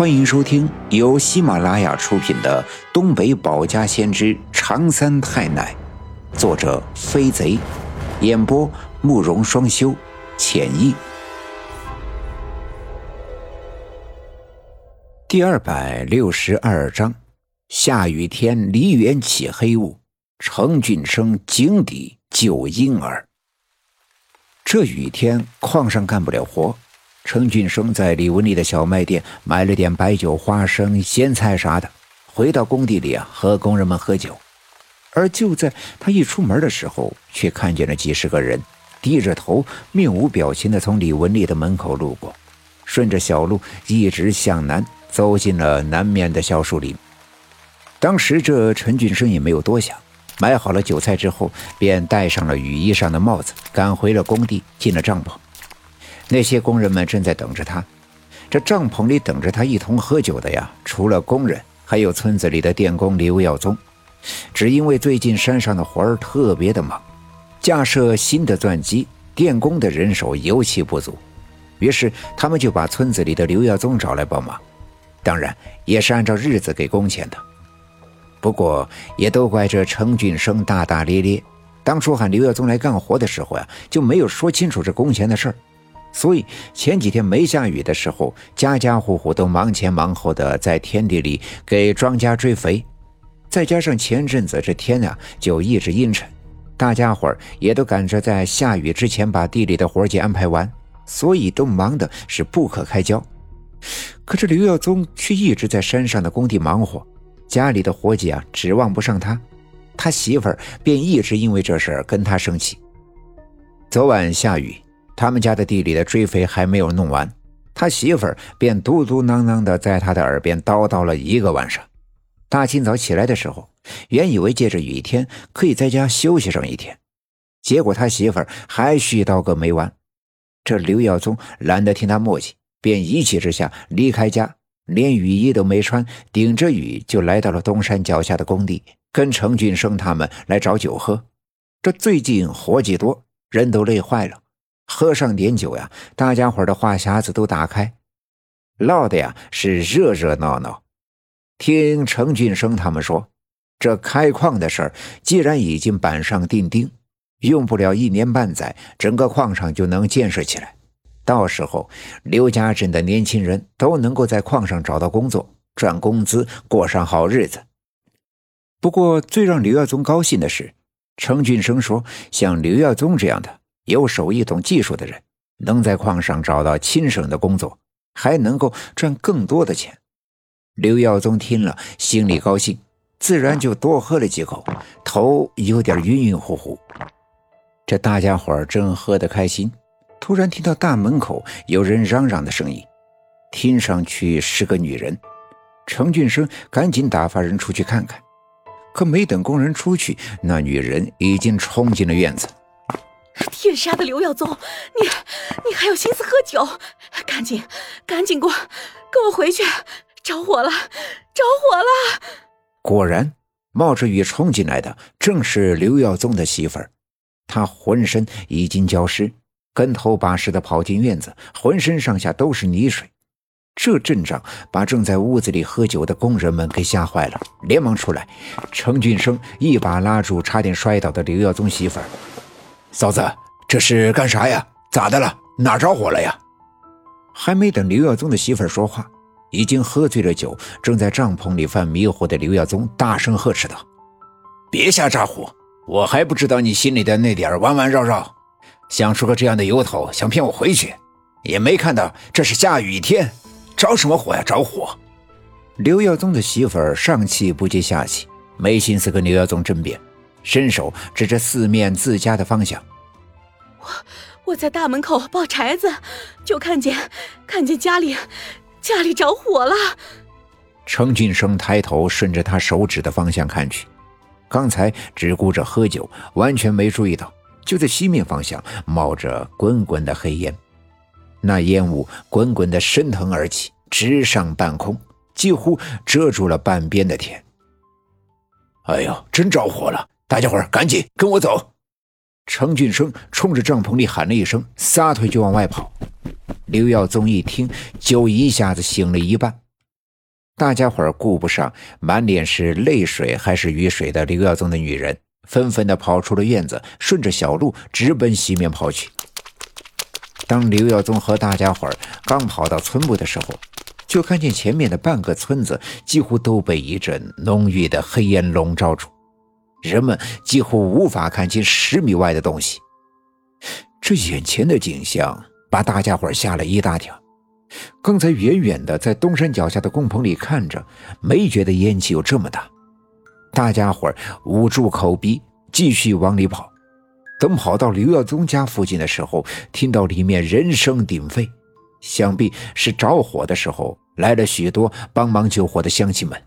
欢迎收听由喜马拉雅出品的《东北保家先知长三太奶》，作者飞贼，演播慕容双修，浅意。第二百六十二章：下雨天，梨园起黑雾，程俊生井底救婴儿。这雨天，矿上干不了活。程俊生在李文丽的小卖店买了点白酒、花生、咸菜啥的，回到工地里啊，和工人们喝酒。而就在他一出门的时候，却看见了几十个人低着头、面无表情地从李文丽的门口路过，顺着小路一直向南，走进了南面的小树林。当时这陈俊生也没有多想，买好了酒菜之后，便戴上了雨衣上的帽子，赶回了工地，进了帐篷。那些工人们正在等着他，这帐篷里等着他一同喝酒的呀，除了工人，还有村子里的电工刘耀宗。只因为最近山上的活儿特别的忙，架设新的钻机，电工的人手尤其不足，于是他们就把村子里的刘耀宗找来帮忙，当然也是按照日子给工钱的。不过也都怪这程俊生大大咧咧，当初喊刘耀宗来干活的时候呀，就没有说清楚这工钱的事儿。所以前几天没下雨的时候，家家户户都忙前忙后的在田地里给庄稼追肥，再加上前阵子这天啊就一直阴沉，大家伙儿也都赶着在下雨之前把地里的活计安排完，所以都忙的是不可开交。可是刘耀宗却一直在山上的工地忙活，家里的活计啊指望不上他，他媳妇儿便一直因为这事跟他生气。昨晚下雨。他们家的地里的追肥还没有弄完，他媳妇儿便嘟嘟囔囔的在他的耳边叨叨了一个晚上。大清早起来的时候，原以为借着雨天可以在家休息上一天，结果他媳妇儿还絮叨个没完。这刘耀宗懒得听他磨叽，便一气之下离开家，连雨衣都没穿，顶着雨就来到了东山脚下的工地，跟程俊生他们来找酒喝。这最近活计多，人都累坏了。喝上点酒呀，大家伙的话匣子都打开，唠的呀是热热闹闹。听程俊生他们说，这开矿的事儿既然已经板上钉钉，用不了一年半载，整个矿场就能建设起来。到时候，刘家镇的年轻人都能够在矿上找到工作，赚工资，过上好日子。不过，最让刘耀宗高兴的是，程俊生说，像刘耀宗这样的。有手艺、懂技术的人，能在矿上找到轻省的工作，还能够赚更多的钱。刘耀宗听了，心里高兴，自然就多喝了几口，头有点晕晕乎乎。这大家伙正喝得开心，突然听到大门口有人嚷嚷的声音，听上去是个女人。程俊生赶紧打发人出去看看，可没等工人出去，那女人已经冲进了院子。天杀的刘耀宗，你你还有心思喝酒？赶紧赶紧给我跟我回去！着火了，着火了！果然，冒着雨冲进来的正是刘耀宗的媳妇儿。她浑身已经浇湿，跟头把式的跑进院子，浑身上下都是泥水。这阵仗把正在屋子里喝酒的工人们给吓坏了，连忙出来。程俊生一把拉住差点摔倒的刘耀宗媳妇儿。嫂子，这是干啥呀？咋的了？哪着火了呀？还没等刘耀宗的媳妇儿说话，已经喝醉了酒，正在帐篷里犯迷糊的刘耀宗大声呵斥道：“别瞎咋呼！我还不知道你心里的那点弯弯绕绕，想出个这样的由头，想骗我回去？也没看到这是下雨天，着什么火呀？着火！”刘耀宗的媳妇儿上气不接下气，没心思跟刘耀宗争辩。伸手指着四面自家的方向，我我在大门口抱柴子，就看见看见家里家里着火了。程俊生抬头顺着他手指的方向看去，刚才只顾着喝酒，完全没注意到，就在西面方向冒着滚滚的黑烟，那烟雾滚滚的升腾而起，直上半空，几乎遮住了半边的天。哎呦，真着火了！大家伙赶紧跟我走！程俊生冲着帐篷里喊了一声，撒腿就往外跑。刘耀宗一听，酒一下子醒了一半，大家伙儿顾不上满脸是泪水还是雨水的刘耀宗的女人，纷纷的跑出了院子，顺着小路直奔西面跑去。当刘耀宗和大家伙儿刚跑到村部的时候，就看见前面的半个村子几乎都被一阵浓郁的黑烟笼罩住，人们几乎无法看清十米外的东西。这眼前的景象把大家伙吓了一大跳。刚才远远的在东山脚下的工棚里看着，没觉得烟气有这么大。大家伙捂住口鼻，继续往里跑。等跑到刘耀宗家附近的时候，听到里面人声鼎沸，想必是着火的时候来了许多帮忙救火的乡亲们。